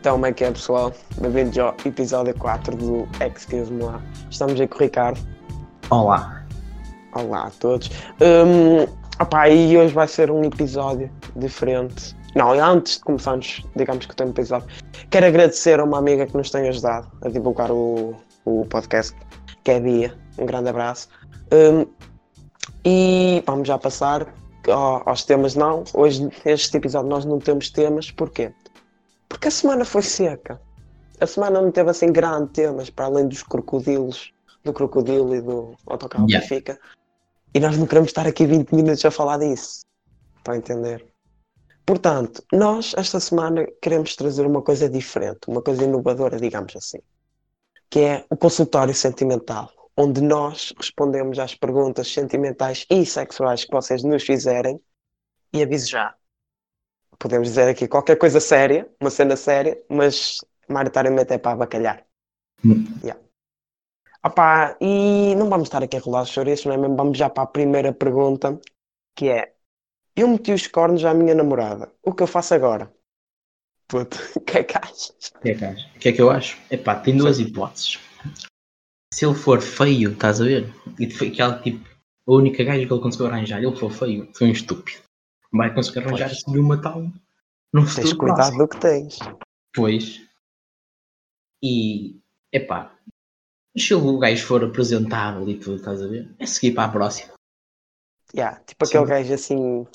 Então, como é que é, pessoal? Bem-vindos ao episódio 4 do Excuse Me Lá. Estamos aí com o Ricardo. Olá. Olá a todos. Um, opá, e hoje vai ser um episódio diferente. Não, antes de começarmos, digamos que o tema episódio, quero agradecer a uma amiga que nos tem ajudado a divulgar o, o podcast, que é Bia. Um grande abraço. Um, e vamos já passar ao- aos temas. Não, hoje, este episódio, nós não temos temas. Porquê? Porque a semana foi seca. A semana não teve assim grandes temas, para além dos crocodilos, do crocodilo e do autocarro Yeah. Benfica. E nós não queremos estar aqui 20 minutos a falar disso. Para entender? Portanto, nós esta semana queremos trazer uma coisa diferente, uma coisa inovadora, digamos assim, que é o consultório sentimental, onde nós respondemos às perguntas sentimentais e sexuais que vocês nos fizerem. E aviso já, podemos dizer aqui qualquer coisa séria, uma cena séria, mas maioritariamente é para abacalhar. Hum. Yeah. Opá, e não vamos estar aqui a rolar os chouriços, não é mesmo? Vamos já para a primeira pergunta, que é eu meti os cornos à minha namorada. O que eu faço agora? Puto, o que é que achas? O que é que achas? O que é que eu acho? Epá, tem duas hipóteses. Se ele for feio, estás a ver? E foi aquela tipo, a única gaja que ele conseguiu arranjar, ele for feio, foi um estúpido. Vai conseguir arranjar assim uma tal no Tens cuidado do que tens. Pois. E, epá, se o gajo for apresentável e tudo, estás a ver? É seguir para a próxima. Yeah, tipo aquele Sim. gajo assim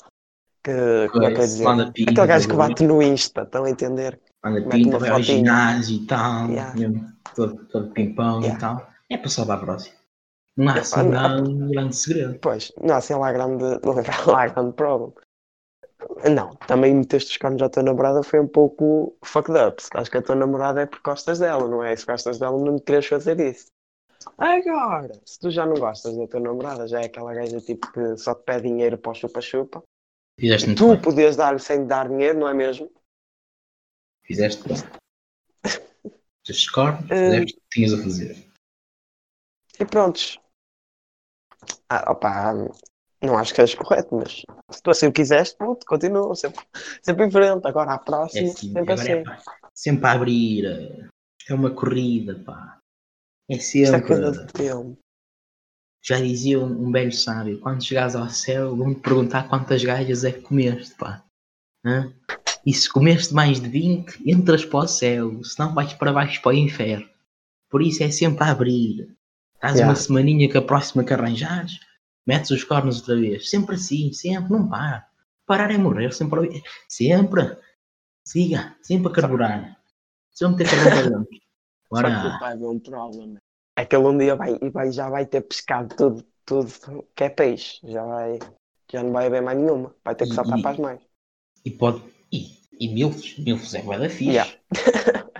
que. Como é que dizer? Manda pinta, Aquele gajo que bate no Insta, estão a entender? Anda Mete pinta, vai ao ginásio e tal, Yeah. mesmo, todo, todo pimpão Yeah. e tal. É para salvar a próxima. Não há assim não. um grande segredo. Pois, não há assim lá grande, não há lá grande problema. Não, também meteste os cornos à tua namorada foi um pouco fucked up. Se acho que a tua namorada é por costas dela, não é? Se gostas dela, não queres fazer isso. Agora, se tu já não gostas da tua namorada, já é aquela gaja tipo que só te pede dinheiro para o chupa-chupa, Fizeste tu bem. podias dar-lhe sem dar dinheiro, não é mesmo? Fizeste bem. Fizeste corno, Eh, fizeste o que tinhas a fazer. E prontos. Ah, opa, não acho que és correto, mas se tu assim o quiseste, pronto, continua, sempre, sempre em frente. Agora à É próxima, assim, sempre é assim. pá, sempre a abrir. eh, Isto é uma corrida, pá. É Isto é sempre. coisa de tempo. Já dizia um, um velho sábio: quando chegares ao céu, vão-te perguntar quantas gajas é que comeste, pá. Hã? E se comeste mais de 20, entras para o céu, senão vais para baixo para o inferno. Por isso é sempre a abrir. Estás Yeah. uma semaninha que a próxima que arranjares, metes os cornos outra vez. Sempre assim, sempre, não para. Parar é morrer, sempre. Sempre. Siga, sempre a carburar. Sempre ter carvão para dentro. Só que vai haver um problema. É que ele um dia vai, vai, já vai ter pescado tudo, tudo que é peixe. Já vai, já não vai haver mais nenhuma. Vai ter que saltar e- para as mães. e pode. E, e milfos, milfos é bué da fixe. Yeah.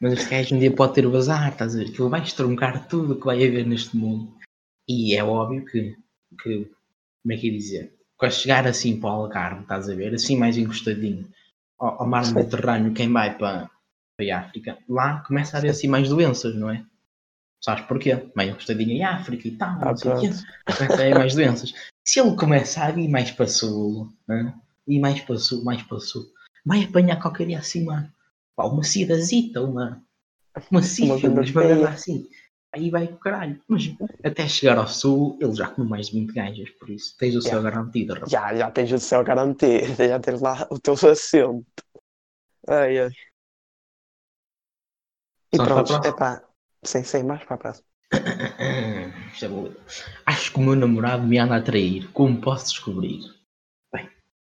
Mas este gajo um dia pode ter o bazar, estás a ver? Que ele vai estroncar tudo o que vai haver neste mundo. E é óbvio que, que como é que ia dizer? Quando chegar assim para o Algarve, estás a ver? Assim mais encostadinho ao, ao mar Mediterrâneo, quem vai para, para a África, lá começa a haver assim mais doenças, não é? Sabes porquê? Mais encostadinho em África e tal, Ah. Começa a haver mais doenças. Se ele começar a ir mais para sul, hã? e mais para sul, mais para sul, vai apanhar qualquer dia assim uma, uma cidazita, uma, uma sífilis, uma merda assim. Aí vai com o caralho. Mas até chegar ao sul, ele já comeu mais de 20 gajas, por isso tens o céu Yeah. garantido, rapaz. Já, já tens o céu garantido. Já tens lá o teu assento. Ai, ai. E a pronto, é pá. Sim, sim, mais para a próxima. Acho que o meu namorado me anda a trair. Como posso descobrir? Bem, o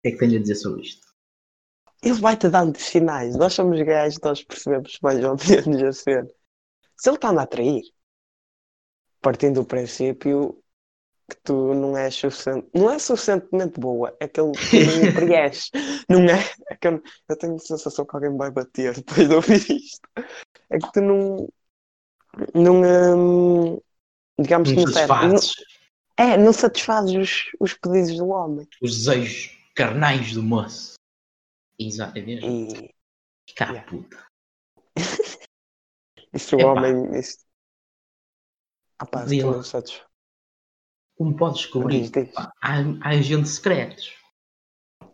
que é que tenho a dizer sobre isto? Ele vai-te dando sinais. Nós somos gajos, nós percebemos mais ou menos a cena. Se ele está a atrair, partindo do princípio que tu não és suficiente, não é suficientemente boa, é que ele não preenche. Não é? é que eu, eu tenho a sensação que alguém vai bater depois de ouvir isto. É que tu não. Não. hum, digamos que Não não serve. Não- satisfazes É, não satisfazes os, os pedidos do homem. os desejos carnais do moço. Exatamente. E, Cá, Yeah. puta. e se o Epá. homem. Isso... Ah, pá, se tu Dila. não satisfazes. Como podes descobrir? Diz, diz. Pá, Há, há agentes secretos.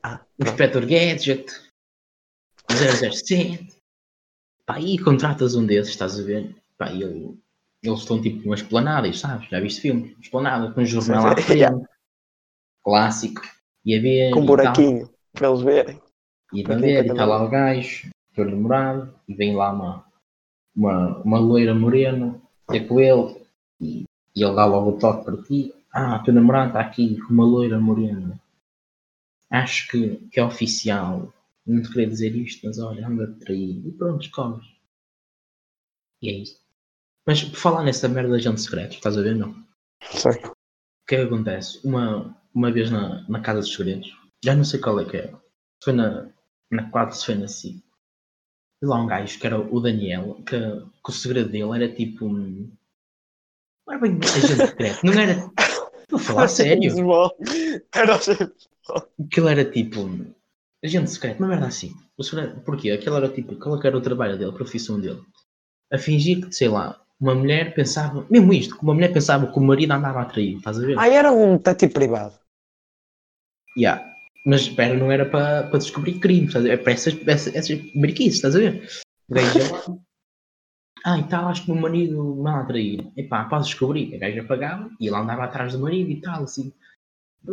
Ah, O. Inspector Gadget. O 007. Pá, e contratas um desses, estás a ver? Pá, e ele- eles estão tipo numa esplanada, sabes? Já viste filme? Esplanada, com um jornal à frente. Clássico. E a ver. Com um e tal. buraquinho, para eles verem. E Para ver, e tá está lá o gajo, teu namorado, e vem lá uma, uma, uma loira morena, ter com ele, e, e ele dá logo o toque para ti. Ah, teu namorado está aqui com uma loira morena. Acho que, que é oficial. Não te queria dizer isto, mas olha, anda a trair. E pronto, descobres. E é isso. Mas por falar nessa merda de agente secreto, estás a ver, não? Sei. O que é que acontece? Uma, uma vez na, na Casa dos Segredos, já não sei qual é que era. Se foi na, na 4, se foi na 5. E lá um gajo que era o Daniel, que, que o segredo dele era tipo. um- Era bem agente secreto, não era. Estou a falar sério. Era Aquilo era tipo. Agente secreto, uma merda assim. Porquê? Aquilo era tipo. Qual é era o trabalho dele, a profissão dele? A fingir que, sei lá, uma mulher pensava. Mesmo isto, que uma mulher pensava que o marido andava a trair, estás a ver? Ah, era um detetive privado. Yeah. Mas espera, não era para descobrir crimes, estás a ver? É para essas, essas, essas mariquices, estás a ver? Ia lá. Ah, e tal, acho que o meu marido me a trair. Epá, podes descobrir. A gaja pagava e ele andava atrás do marido e tal, assim.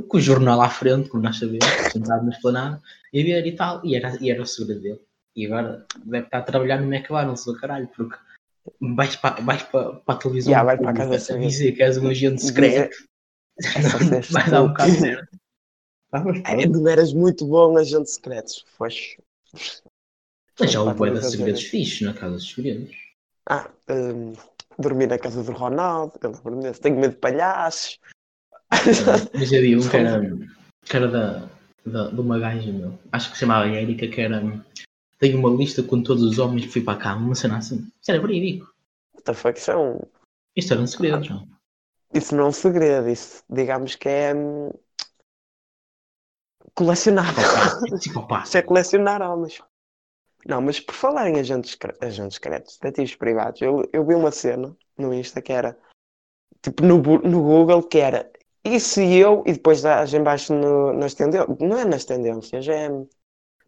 Com o jornal à frente, como nós sabemos, sentado na esplanada, e ver e tal, e era, e era o segredo dele. E agora deve estar a trabalhar no McDonald's do caralho, porque vais para, vais para, para a televisão Yeah, vai para casa a dizer que és um agente secreto. Vai dar um bocado de tudo. merda. Não eras muito bom agente secretos. Foste. Mas já houve talvez segredos fixos na casa dos segredos. Ah, hum, dormir na casa do Ronaldo. Eu lembro-me desse. Tenho medo de palhaços. Mas havia um que era, que era da, da, de uma gaja, meu. Acho que se chamava Erika, que era. Tenho uma lista com todos os homens que fui para cá, uma cena assim. Isso era verídico. What the fuck? Isso, é um... Isto eram segredos, não. isso não é um segredo. Isso, digamos que é. hum, Colecionável. Psicopata. Isso é colecionar homens. Não, mas por falar em agentes, agentes secretos, detetives privados, eu, eu vi uma cena no Insta que era tipo no, no Google que era e se eu, e depois dás em baixo no- nas tendências, não é nas tendências, é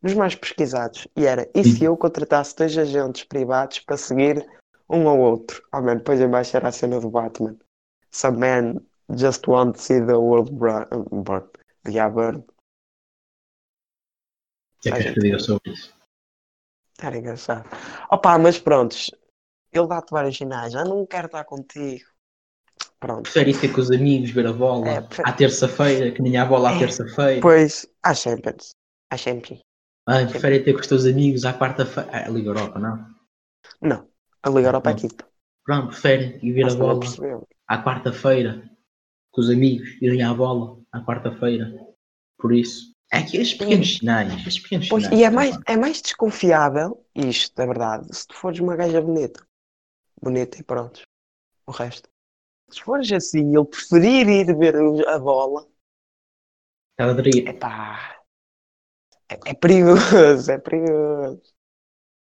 nos mais pesquisados, e era e se eu contratasse dois agentes privados para seguir um ao outro? Oh man, depois em baixo era a cena do Batman. Some man just want to see the world bra- burn. Yeah, burn. O que é que sobre isso? Era engraçado. Opa, mas prontos, ele dá-te vários sinais. Já não quero estar contigo. Pronto. Prefere ir ter com os amigos, ver a bola É, à terça-feira, que nem a bola à É. terça-feira. Pois, à Champions. À Champions. Ah, prefere ter com os teus amigos à quarta-feira. Ah, a Liga Europa, não. Não. A Liga Europa Não. aqui. Pronto, prefere ir ver a Nós também bola à quarta-feira com os amigos, irem à bola à quarta-feira. Por isso, é que estes pequenos sinais, estes pequenos Pois, sinais. e é mais, é mais desconfiável, isto, é verdade, se tu fores uma gaja bonita. Bonita e pronto. O resto. Se fores assim, ele preferir ir ver a bola, Estás a trair. epá. É, é perigoso, é perigoso.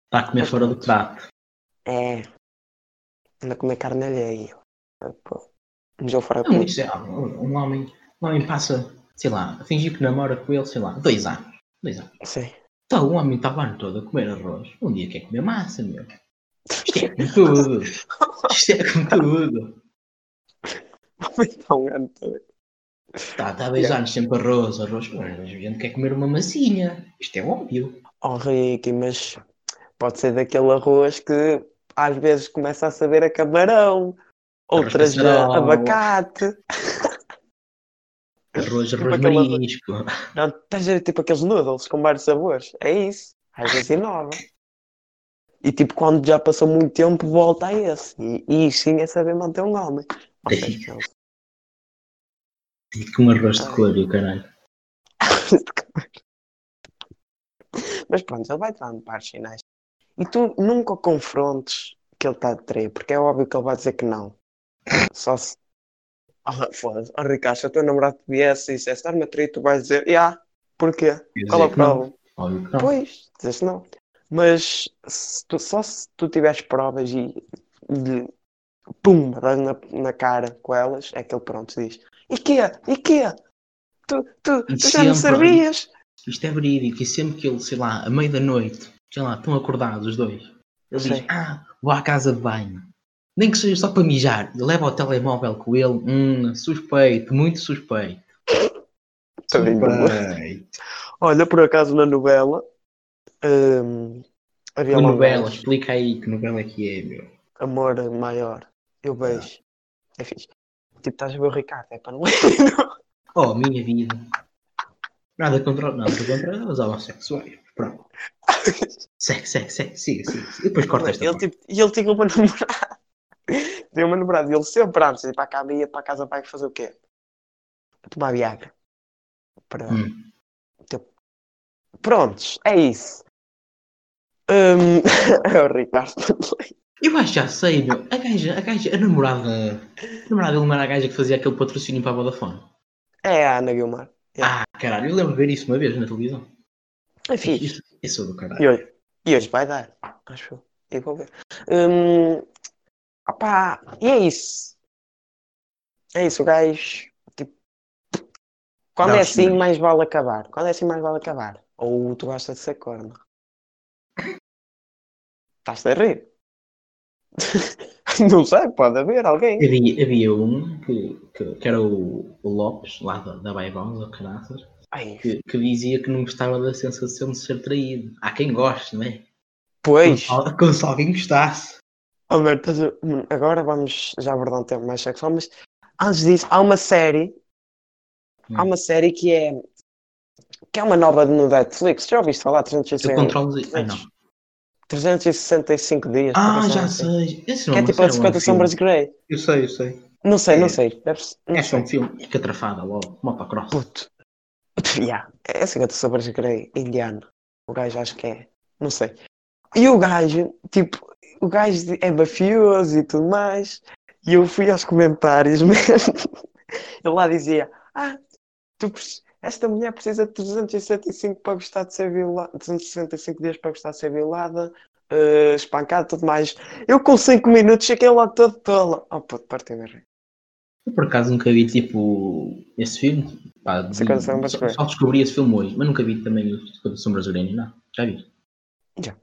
Está a comer Mas fora do prato. É. Anda a comer carne alheia. Pô. Jogo fora isso é, um um homem, um homem passa, sei lá, fingir que namora com ele, sei lá, dois anos. Dois anos. Sim. Então, o homem está o ano todo a comer arroz. Um dia quer comer massa, meu. Isto é com tudo. Isto é com tudo. Então, Antônio. Está tá há dois anos sempre arroz, arroz. Mas a gente quer comer uma massinha. Isto é óbvio. Oh, Ricky, mas pode ser daquele arroz que às vezes começa a saber a camarão, outras a abacate. Arroz, Tipo arroz marisco. Não, estás a ver tipo aqueles noodles com vários sabores? É isso. Às vezes inova. E tipo, quando já passou muito tempo, volta a esse. E, e isso sim é saber manter um homem. Ok, então. E com arroz de cor e o caralho. Mas pronto, ele vai dando pares sinais. E tu nunca o confrontes que ele está a trair, porque é óbvio que ele vai dizer que não. Só se. Ah, foda-se. Oh, Ricardo, se o teu namorado te viesse e dissesse estás-me a trair, tu vais dizer, yeah, porquê? Qual é problema? Óbvio que não. Pois, dizes não. Mas se tu- só se tu tiveres provas e de pum, dás na, na cara com elas, é que ele pronto diz: E quê? E quê? Tu, tu, tu já não sabias? Isto é verídico. E sempre que ele, sei lá, à meia da noite, sei lá, estão acordados os dois. Ele diz, ah, vou à casa de banho. Nem que seja só para mijar. E leva o telemóvel com ele. Hum, suspeito, muito suspeito. Não. Suspeito. Olha, por acaso na novela hum, havia Que lá um novela, gajo, explica aí que novela é que é, meu. Amor maior. Eu beijo. É fixe. Tipo, estás a ver o Ricardo, é para não Oh, minha vida. Nada contra, nada contra os homossexuais. Pronto. Segue, segue, segue, siga, siga. E depois corta esta ele, parte. tipo, E ele tinha uma namorada. Tinha uma namorada. E ele sempre antes de ir para a cama ia para a casa pai fazer o quê? Tomar Viagra. Para... Hum. Prontos, é isso. Hum, é o Ricardo. Eu acho que já sei, meu. A gaja, a gaja, a namorada. A namorada era a gaja que fazia aquele patrocínio para a Vodafone. É a Ana Guilmar. Ah, caralho, eu lembro de ver isso uma vez na televisão. É fixe. Isso, isso é do caralho. E hoje, e hoje vai dar, acho eu. E vou ver. Hum, opá, e é isso. É isso, o gajo. Tipo, quando Dá é assim, mais vale acabar. Quando é assim, mais vale acabar. Ou tu gostas de ser corno. Estás a rir? Não sei, pode haver alguém. Havia, havia um que, que, que era o, o Lopes, lá da, da Baibons, ou Ai, que, que dizia que não gostava da sensação de ser traído. Há quem goste, não é? pois, como se alguém gostasse. Oh, meu, estás a- hum, agora vamos já abordar um tema mais sexual, mas antes disso, há uma série há Hum. uma série que é que é uma nova no Netflix. Já ouviste falar? Eu 365, controlo. Ai, não. 365 dias. Ah, já assim. sei. Esse Que é não tipo a é um 50 filme. Sombras Grey. Eu sei, eu sei. Não sei, É. não sei. Deve não É só um filme. É catrafada logo. Motocross. Puto. Yeah. É 50 Sombras Grey, indiano. O gajo acho que é. Não sei. E o gajo, tipo, o gajo é mafioso e tudo mais. E eu fui aos comentários mesmo. Ele lá dizia: Ah, tu, esta mulher precisa de 365 para gostar de ser violada, 365 dias para gostar de ser violada, eh, espancada, tudo mais. Eu com 5 minutos cheguei lá todo tola. Oh puto, partiu me Eu por acaso nunca vi tipo esse filme. Pá, de- 50 Sombras de só, só descobri esse filme hoje, mas nunca vi também o 50 Sombras Grey, não. Já vi? Já.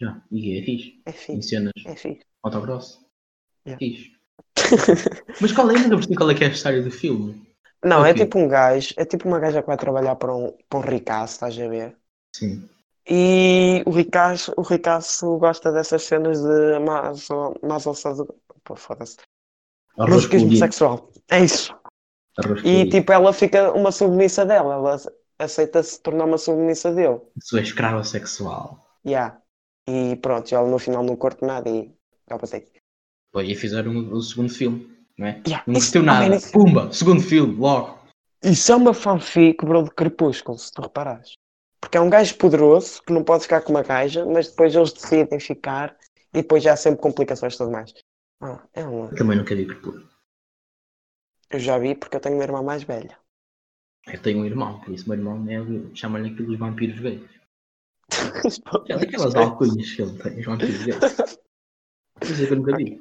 Já. E é fixe. É Em fixe, cenas é fixe. motocross. Yeah. Fixe. mas qual é? Nunca percebi qual é que é a história do filme. Não, é Ok. tipo um gajo, é tipo uma gaja que vai trabalhar para um, para um ricaço, estás a ver? Sim. E o ricaço, o ricaço gosta dessas cenas de maso, masossado... Pô, foda-se. Masoquismo colorido. sexual. É isso. E tipo, ela fica uma submissa dela, ela aceita se tornar uma submissa dele. Sua escrava sexual. Yeah. E pronto, ela no final não curte nada e já passei. Depois e fizeram o, o segundo filme, não é? Yeah. Não gostou nada. isso- Pumba! Segundo filme, logo. isso é uma fanfic, bro, de Crepúsculo, se tu reparares. Porque é um gajo poderoso que não pode ficar com uma gaja, mas depois eles decidem ficar e depois já há sempre complicações e tudo mais. Ah, é uma... Eu também nunca vi Crepúsculo. Eu já vi porque eu tenho uma irmã mais velha. Eu tenho um irmão, por isso o meu irmão é, chama-lhe aquilo os vampiros Aquelas, aquelas alcunhas que ele tem, isso é que eu nunca vi.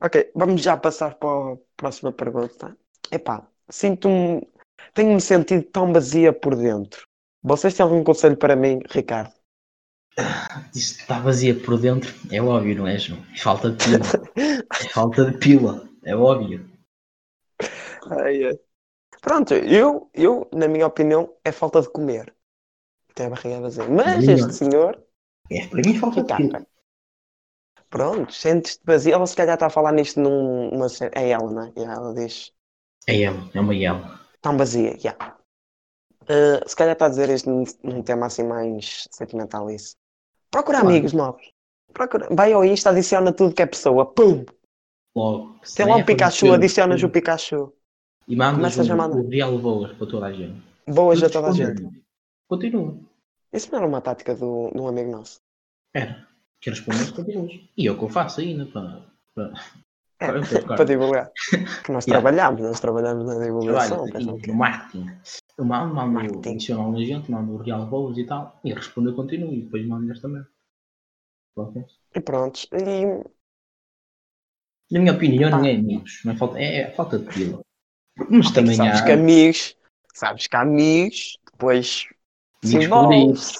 ok, vamos já passar para a próxima pergunta. Epá, sinto-me. Tenho-me sentido tão vazia por dentro. Vocês têm algum conselho para mim, Ricardo? Isto está vazia por dentro, é óbvio, não é, João? Falta de pila. Falta de pila, é óbvio. Ai, ai. Pronto, eu, eu, na minha opinião, é falta de comer. Tem a barriga vazia. Mas minha- este senhor, É, para mim falta. Ricardo, pronto, sentes-te vazia. Ela se calhar está a falar nisto num- numa. É ela, não é? Ela diz. É ela, é uma ela. Tão vazia, já. Uh, se calhar está a dizer isto num, num tema assim mais sentimental isso. Procura Claro. amigos novos. Procura. Vai ao Insta, adiciona tudo que é pessoa. Pum! Logo. Tem lá um Pikachu, adicionas o Pikachu. E mandas começa a chamar- o, real boas para toda a gente. Boas a toda a gente. Continua. Isso não era uma tática do, de um amigo nosso. Era. Que responder continuas. E é o que eu faço ainda para. para... É, Claro, claro. para divulgar. Que nós Yeah. trabalhamos, nós trabalhamos na divulgação. Trabalho no marketing. Eu mando, mando Marketing. adiciono alguma gente, mando o real e tal. E responder continua. E depois mando esta também. E pronto. E Na minha opinião, Pá. não é amigos. Não é, falta, é, é falta de pila. Mas também sabes há. que amigos, sabes que há amigos, depois perdidos.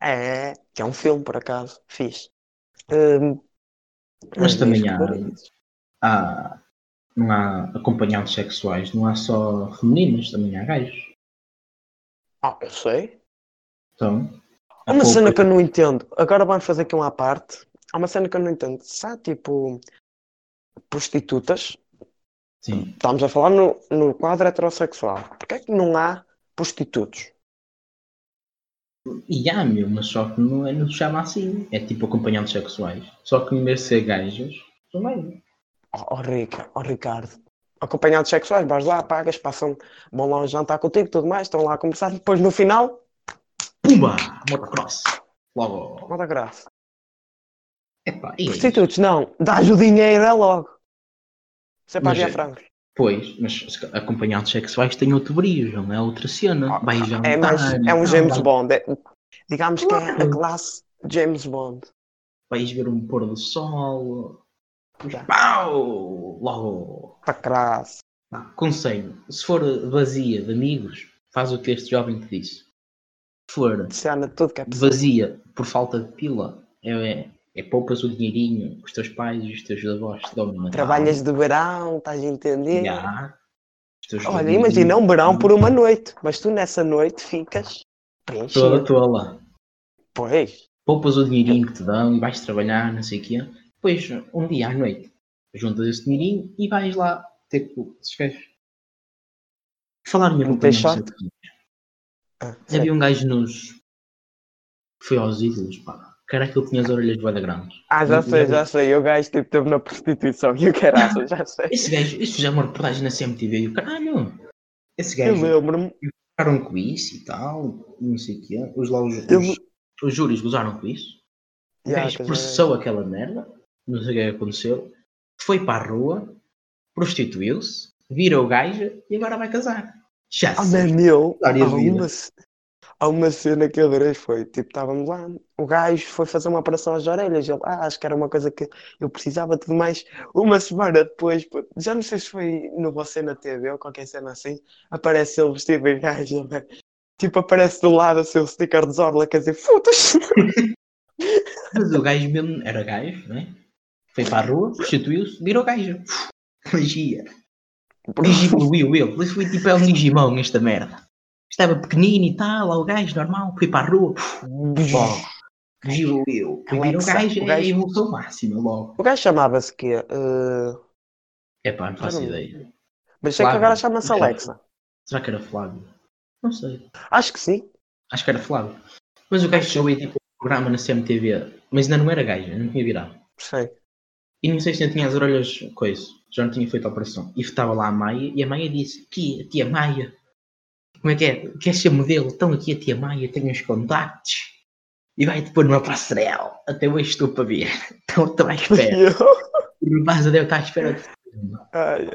É, que é um filme por acaso. Fiz. Hum, Mas também há- há, não há acompanhantes sexuais, não há só femininas, também há gajos. Ah, eu sei. Então, Há há uma pouco- cena que eu não entendo. Agora vamos fazer aqui uma à parte. Há uma cena que eu não entendo. Se há tipo prostitutas, Sim. estamos a falar no, no quadro heterossexual. Porquê é que não há prostitutos? E há, meu, mas só que não, é, não se chama assim. É tipo acompanhantes sexuais. Só que em vez de ser gajas, são. Oh, oh, Rica, oh, Ricardo. Acompanhados sexuais, vais lá, pagas, passam, vão lá jantar contigo, tudo mais, estão lá a conversar, depois no final, Pumba! Motocross. Logo. graça. Epá, e é isso? Prostitutos, não, dás o dinheiro, é logo. Você Mas paga é- francos. Pois, mas acompanhantes sexuais têm outro brilho, não é outra cena. Vai jantar. É, mais, é um. James Bond. é- digamos que é a classe James Bond. Vais ver um pôr do sol. Já. Pau! Logo. Para crasse. Pá, Conselho: se for vazia de amigos, faz o que este jovem te disse. Se for é possível. vazia por falta de pila, é, é poupas o dinheirinho que os teus pais e os teus avós te dão Natal. Trabalhas de verão, estás a entender? Olha, imagina um verão por uma noite, mas tu nessa noite ficas Toda preenchido. tola. Pois, Poupas o dinheirinho que te dão e vais trabalhar, não sei o quê. Depois, um dia à noite, juntas esse dinheirinho e vais lá ter com esses gajos. Falar em Um acompanhantes peixote? sexuais. ah. Havia um gajo nos. que foi aos ídolos, pá. Cara, que ele tinha as orelhas bué da grandes. Ah, já sei, já sei. O gajo tipo, esteve na prostituição e o caraças, já sei. Esse gajo, isso já é uma reportagem na CMTV e o caralho. Esse Eu gajo lembro-me. ficaram com isso e tal, não sei o quê. Os, lá, os, Eu- os, os júris gozaram com isso. O Ya, gajo dizer, processou aquela merda, não sei o que é que aconteceu, foi para a rua, prostituiu-se, virou gaja e agora vai casar. Já Ah, sei. man, eu, História há de vida. Há uma cena que eu adorei, foi, tipo, estávamos lá, o gajo foi fazer uma operação às orelhas, ele, ah, acho que era uma coisa que eu precisava, tudo mais, uma semana depois, já não sei se foi no Você na TV ou qualquer cena assim, aparece ele vestido de gajo, velho. tipo, aparece do lado o seu sticker de Zorla, quer dizer, foda-se, Mas o gajo mesmo era gajo, né? Foi para a rua, prostituiu-se, virou gajo. Magia. Evoluiu ele. Isso foi tipo é um Digimon esta merda. Estava pequenino e tal, lá o gajo normal, foi para a rua, logo. Evoluiu. E virou Alexa, gajo, o é gajo- evolução máxima logo. O gajo chamava-se quê? Uh, É pá, não faço Caramba. ideia. mas sei que agora chama-se Alexa. Será que era Flávio? Não sei. Acho que sim. Acho que era Flávio. Mas o gajo chegou aí tipo um programa na CMTV, mas ainda não era gajo, ainda não tinha virado. Sei. E não sei se ainda tinha as orelhas coisa, já não tinha feito a operação. E estava lá a Maia e a Maia disse: Aqui, a tia Maia, como é que é? Quer ser modelo? Então aqui a tia Maia tem uns contactos e vai-te pôr numa passarela. Até hoje estou para ver. Então estou à espera. Eu- O Baza deve estar à espera de Ai.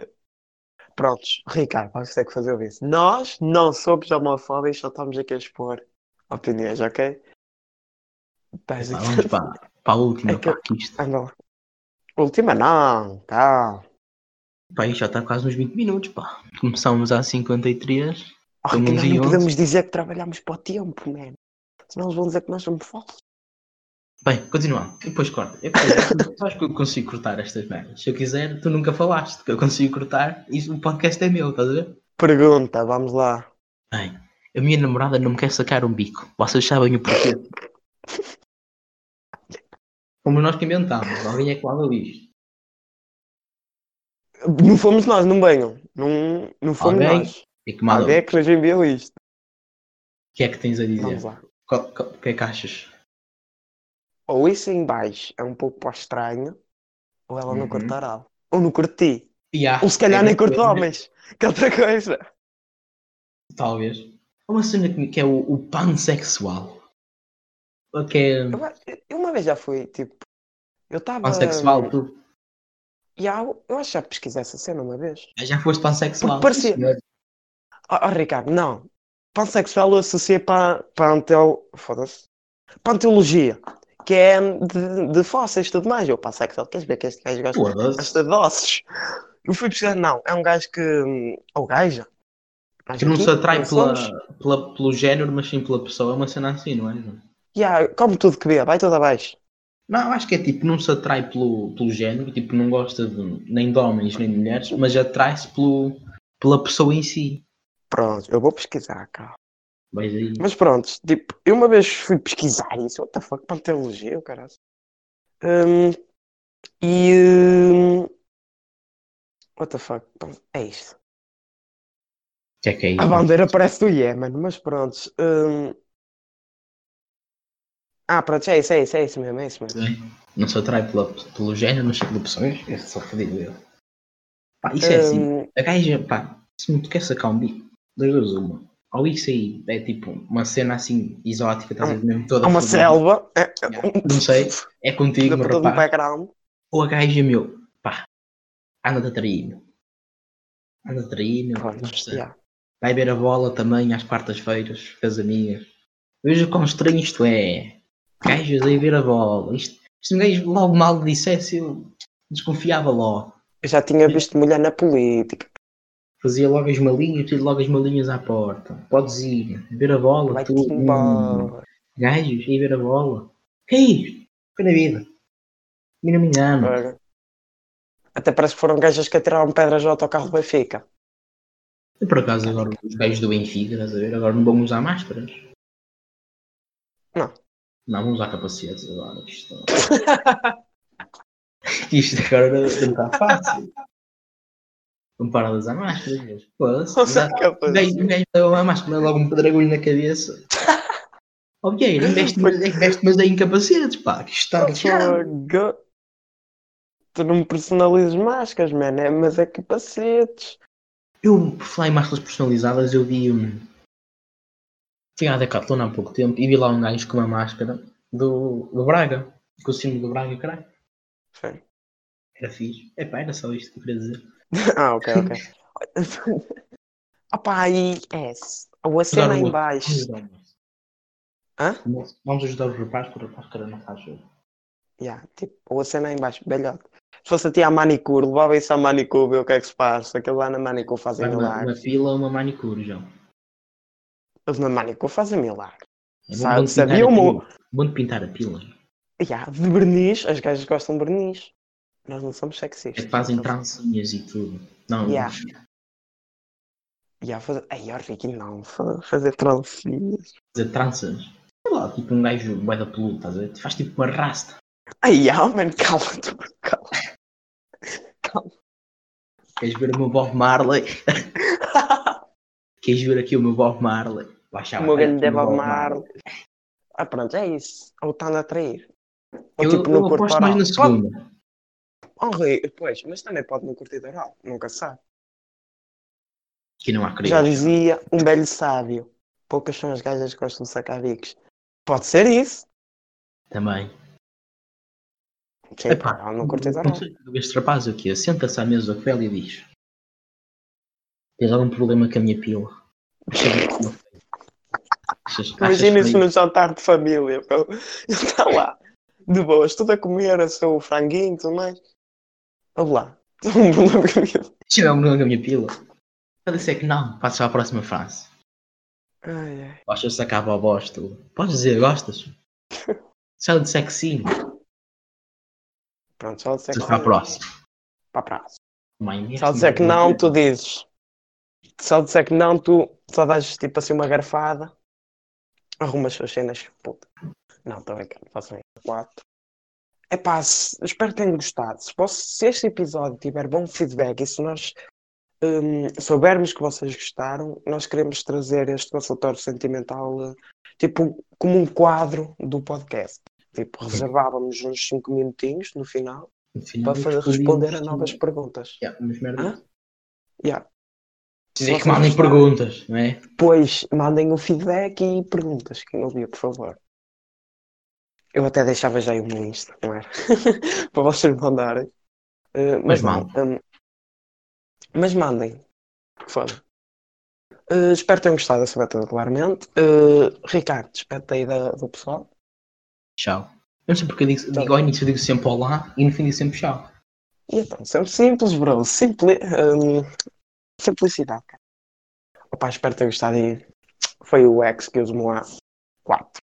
Prontos, Ricardo, vamos ter que fazer isso. Nós não somos homofóbicos, só estamos aqui a expor opiniões, ok? Estás aqui. Vamos para, para a última, É que- pá, isto. Lá. Última não, calma. Pá, isto já está quase nos 20 minutos, pá. Começámos às 53. Oh, não podemos dizer que trabalhamos para o tempo, man. Senão eles vão dizer que nós somos falsos. Bem, continuando. E depois corta. Eu, tu sabes que eu consigo cortar estas merdas. Se eu quiser, tu nunca falaste que eu consigo cortar. Isso, o podcast é meu, estás a ver? Pergunta, vamos lá. Bem, a minha namorada não me quer sacar um bico. Vocês sabem o porquê? Como nós que inventámos. Alguém é que deu isto. Não fomos nós, não venham. Não, não fomos Alguém? nós. E que manda. Alguém é O que é que tens a dizer? Vamos lá. O que é que achas? Ou isso em baixo é um pouco para estranho, ou ela não Uhum. cortará. Ou não curti. Yeah, Ou se calhar é nem curto homens. Que é outra coisa. Talvez. Há uma cena que, é o, o pansexual. Que é Eu, eu uma vez já fui, tipo. Eu estava. pansexual, tu. Já, eu acho que já pesquisei essa cena uma vez. Já foste pansexual. Porque parecia-. Oh, oh, Ricardo, não. Pansexual eu associei para, para, anteo... Para anteologia. Que é de, de fósseis e tudo mais. Eu pansexual, queres ver que este gajo gosta, gosta de ossos? Eu fui pesquisar, não. É um gajo que. Ou gaja. Que não se atrai pela, pela- pelo género, mas sim pela pessoa. É uma cena assim, não é? Ya, como tudo que vê, vai tudo abaixo. Não, acho que é tipo, não se atrai pelo, pelo género, tipo, não gosta de, nem de homens nem de mulheres, mas atrai-se pela pessoa em si. Pronto, eu vou pesquisar, cara. Vais aí. Mas pronto, tipo, eu uma vez fui pesquisar isso, what the fuck, paleontologia, o caralho. Hum, e. hum, what the fuck, é isto. Que é que é isso? A bandeira parece do Iémen, mas pronto. hum. Ah, pronto, é isso, é isso, é isso mesmo, é isso mesmo. Não se atrai pela, pelo género, mas pela pessoa. É só fodido eu. Pá, isso é assim. Hum, A gaja, pá, se tu quer sacar um bico, das duas uma. Ou isso aí é tipo uma cena assim exótica, estás a ver mesmo toda Há uma selva, é, é Não sei, é contigo, meu rapaz. background. Ou a gaja, meu, pá, anda-te a trair. Anda-te a trair, meu. Vai ver a bola também às quartas-feiras, com as amigas. Veja quão estranho isto é. Gajas aí ver a bola. Isto, se um gajo logo mal dissesse, eu desconfiava logo. Eu já tinha visto mulher na política. Fazia logo as malinhas, tiro logo as malinhas à porta. Podes ir, ver a bola, Vai-te tudo. Hum. Gajos, aí ver a bola. Que é isto? Foi na vida. E não me engano. Até parece que foram gajas que atiraram pedras ao autocarro do Benfica. E por acaso agora os gajos do Benfica, estás a ver? Agora não vão usar máscaras. Não. Não, vão usar capacetes agora. Isto, isto agora não está fácil. Vão parar de usar máscaras. mas, Foda-se. Um gajo um leva uma máscara, logo um pedregulho na cabeça. Vieira, investe, mas, investe mas aí em capacetes, pá, que está. Fogo. Tu não me personalizas máscaras, mano. É, mas é capacetes. Eu, por falar em máscaras personalizadas, eu vi um. Fui à Decathlon há pouco tempo e vi lá um gajo com uma máscara do, do Braga, com o símbolo do Braga, caralho. Sim. Era fixe. Epá, era só isto que eu queria dizer. Ah, ok, ok. Opa, aí é. O cena aí em Vamos baixo. ajudar o moço. Hã? Vamos ajudar o rapaz, porque o rapaz cara não faz jogo. Yeah, tipo, o cena aí em baixo, belhote. Se fosse a ti à manicure, levava isso à manicure, ver o que é que se passa. Aquilo lá na manicure fazem uma, uma milagres. fila, uma manicure, já. Eles na manicure fazem milagres. É bom, Sabe- bom sabia a o pila. Bom de pintar a pila. Yeah, de verniz, as gajas gostam de verniz. Nós não somos É sexistas. que fazem trancinhas e tudo. Não, Yeah. Yeah, fazer... Ai, Ricky, não. fa- Fazer trancinhas. fazer tranças. Sei lá, tipo um gajo bué da peludo, estás a ver? Faz tipo uma rasta. Ai, ah, mano, calma-te. Calma. calma. Queres ver o meu Bob Marley? Queres ver aqui o meu Bob Marley? Baixa O meu grande Bob Marley. Ah, pronto, é isso. Ou está a atrair. Ou Eu, tipo eu no corpo aposto mais na segunda. Pode... Pois, mas também pode no curtir oral. Nunca sabe. Que não há Já criança. dizia um velho sábio. Poucas são as gajas que gostam de sacar bicos. Pode ser isso. Também. Epá, não oral. sei, este rapaz aqui, senta-se à mesa com ela e diz: Tens algum problema com a minha pila? Imagina isso no jantar de família. Ele está lá, de boas, tudo a comer, a seu franguinho e tudo mais. Olha lá. Tem um problema algum problema com a minha pila, ela disse que não, passa à próxima frase. Ai, ai. Gostas de sacar bobós, tu? Podes dizer, gostas? Se ela disser que sim, Pronto, só disser se que para a próxima. Para a próxima. Mãe, Se ela disser que não, tu dizes. Se ela disser que não, tu só dás tipo assim uma garfada. Arrumas as cenas. Puta. Não, estou brincando. Façam isso. Quatro. É pá, espero que tenham gostado. Se, posso, se este episódio tiver bom feedback e se nós hum, soubermos que vocês gostaram, nós queremos trazer este consultório sentimental eh, tipo como um quadro do podcast. Tipo, reservávamos uns 5 minutinhos no final para fazer, responder a novas perguntas. Yeah, mas merda. Hã? Yeah. Dizer que mandem perguntas, não é? Pois mandem o feedback e perguntas. Quem ouvia, por favor. Eu até deixava já aí o meu Insta, não era? Para vocês mandarem. Uh, mas Mas não. um, mas mandem. Foda. Uh, espero que tenham gostado dessa meta, claramente. Uh, Ricardo, despede aí da, do pessoal. Tchau. Eu não sei porque eu digo, digo ao início eu digo sempre olá e no fim digo sempre tchau. E então, sempre simples, bro. Simpli um, simplicidade, cara. Opa, espero que tenham gostado. Foi o X que usou lá 4.